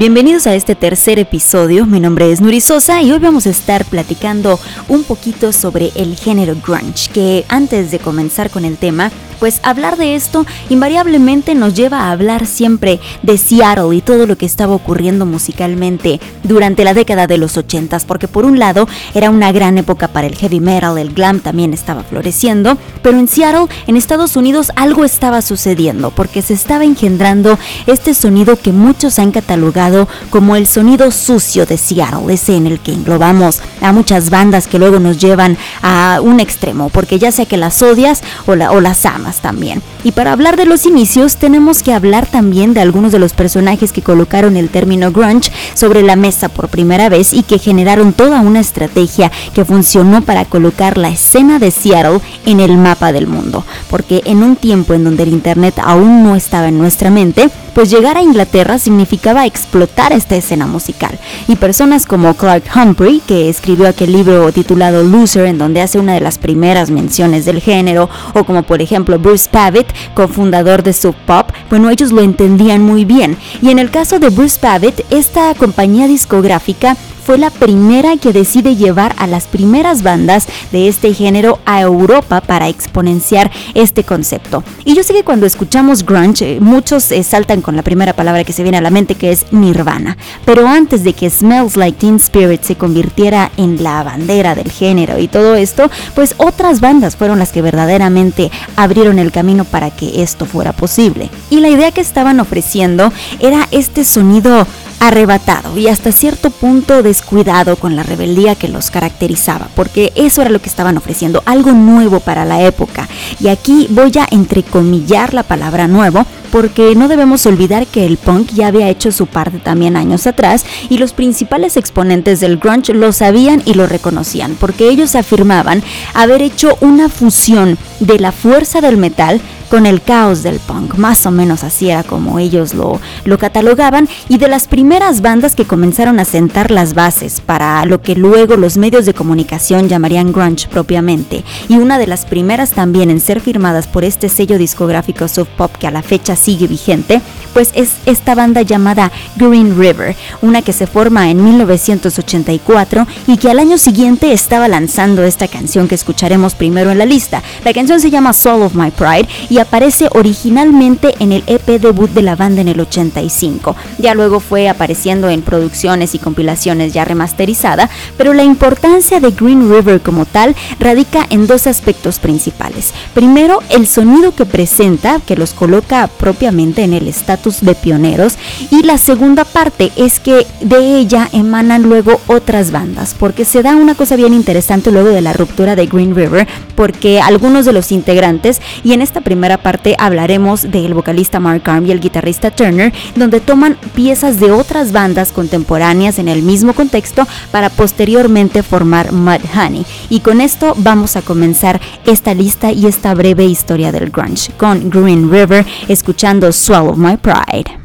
Bienvenidos a este tercer episodio, mi nombre es Nuri Sosa y hoy vamos a estar platicando un poquito sobre el género grunge, que antes de comenzar con el tema, pues hablar de esto invariablemente nos lleva a hablar siempre de Seattle y todo lo que estaba ocurriendo musicalmente durante la década de los 80 porque por un lado era una gran época para el heavy metal, el glam también estaba floreciendo, pero en Seattle, en Estados Unidos, algo estaba sucediendo porque se estaba engendrando este sonido que muchos han catalogado como el sonido sucio de Seattle, ese en el que englobamos a muchas bandas que luego nos llevan a un extremo, porque ya sea que las odias o, o las amas, también. Y para hablar de los inicios tenemos que hablar también de algunos de los personajes que colocaron el término grunge sobre la mesa por primera vez y que generaron toda una estrategia que funcionó para colocar la escena de Seattle en el mapa del mundo. Porque en un tiempo en donde el Internet aún no estaba en nuestra mente, pues llegar a Inglaterra significaba explotar esta escena musical. Y personas como Clark Humphrey, que escribió aquel libro titulado Loser, en donde hace una de las primeras menciones del género, o como por ejemplo Bruce Pavitt, cofundador de Sub Pop, bueno, ellos lo entendían muy bien. Y en el caso de Bruce Pavitt, esta compañía discográfica fue la primera que decide llevar a las primeras bandas de este género a Europa para exponenciar este concepto. Y yo sé que cuando escuchamos grunge, eh, muchos eh, saltan con la primera palabra que se viene a la mente, que es Nirvana. Pero antes de que Smells Like Teen Spirit se convirtiera en la bandera del género y todo esto, pues otras bandas fueron las que verdaderamente abrieron el camino para que esto fuera posible. Y la idea que estaban ofreciendo era este sonido arrebatado y hasta cierto punto descuidado con la rebeldía que los caracterizaba, porque eso era lo que estaban ofreciendo, algo nuevo para la época. Y aquí voy a entrecomillar la palabra nuevo, porque no debemos olvidar que el punk ya había hecho su parte también años atrás y los principales exponentes del grunge lo sabían y lo reconocían, porque ellos afirmaban haber hecho una fusión de la fuerza del metal con el caos del punk, más o menos así era como ellos lo, lo catalogaban, y de las primeras bandas que comenzaron a sentar las bases para lo que luego los medios de comunicación llamarían grunge propiamente, y una de las primeras también en ser firmadas por este sello discográfico Sub Pop que a la fecha sigue vigente, pues es esta banda llamada Green River, una que se forma en 1984 y que al año siguiente estaba lanzando esta canción que escucharemos primero en la lista. La canción se llama Soul of My Pride y aparece originalmente en el EP debut de la banda en el 85. Ya luego fue apareciendo en producciones y compilaciones ya remasterizada, pero la importancia de Green River como tal radica en dos aspectos principales. Primero, el sonido que presenta, que los coloca propiamente en el estatus de pioneros, y la segunda parte es que de ella emanan luego otras bandas, porque se da una cosa bien interesante luego de la ruptura de Green River, porque algunos de los integrantes, y en esta primera parte hablaremos del vocalista Mark Arm y el guitarrista Turner, donde toman piezas de otras bandas contemporáneas en el mismo contexto para posteriormente formar Mud Honey. Y con esto vamos a comenzar esta lista y esta breve historia del grunge con Green River escuchando Swallow My Pride.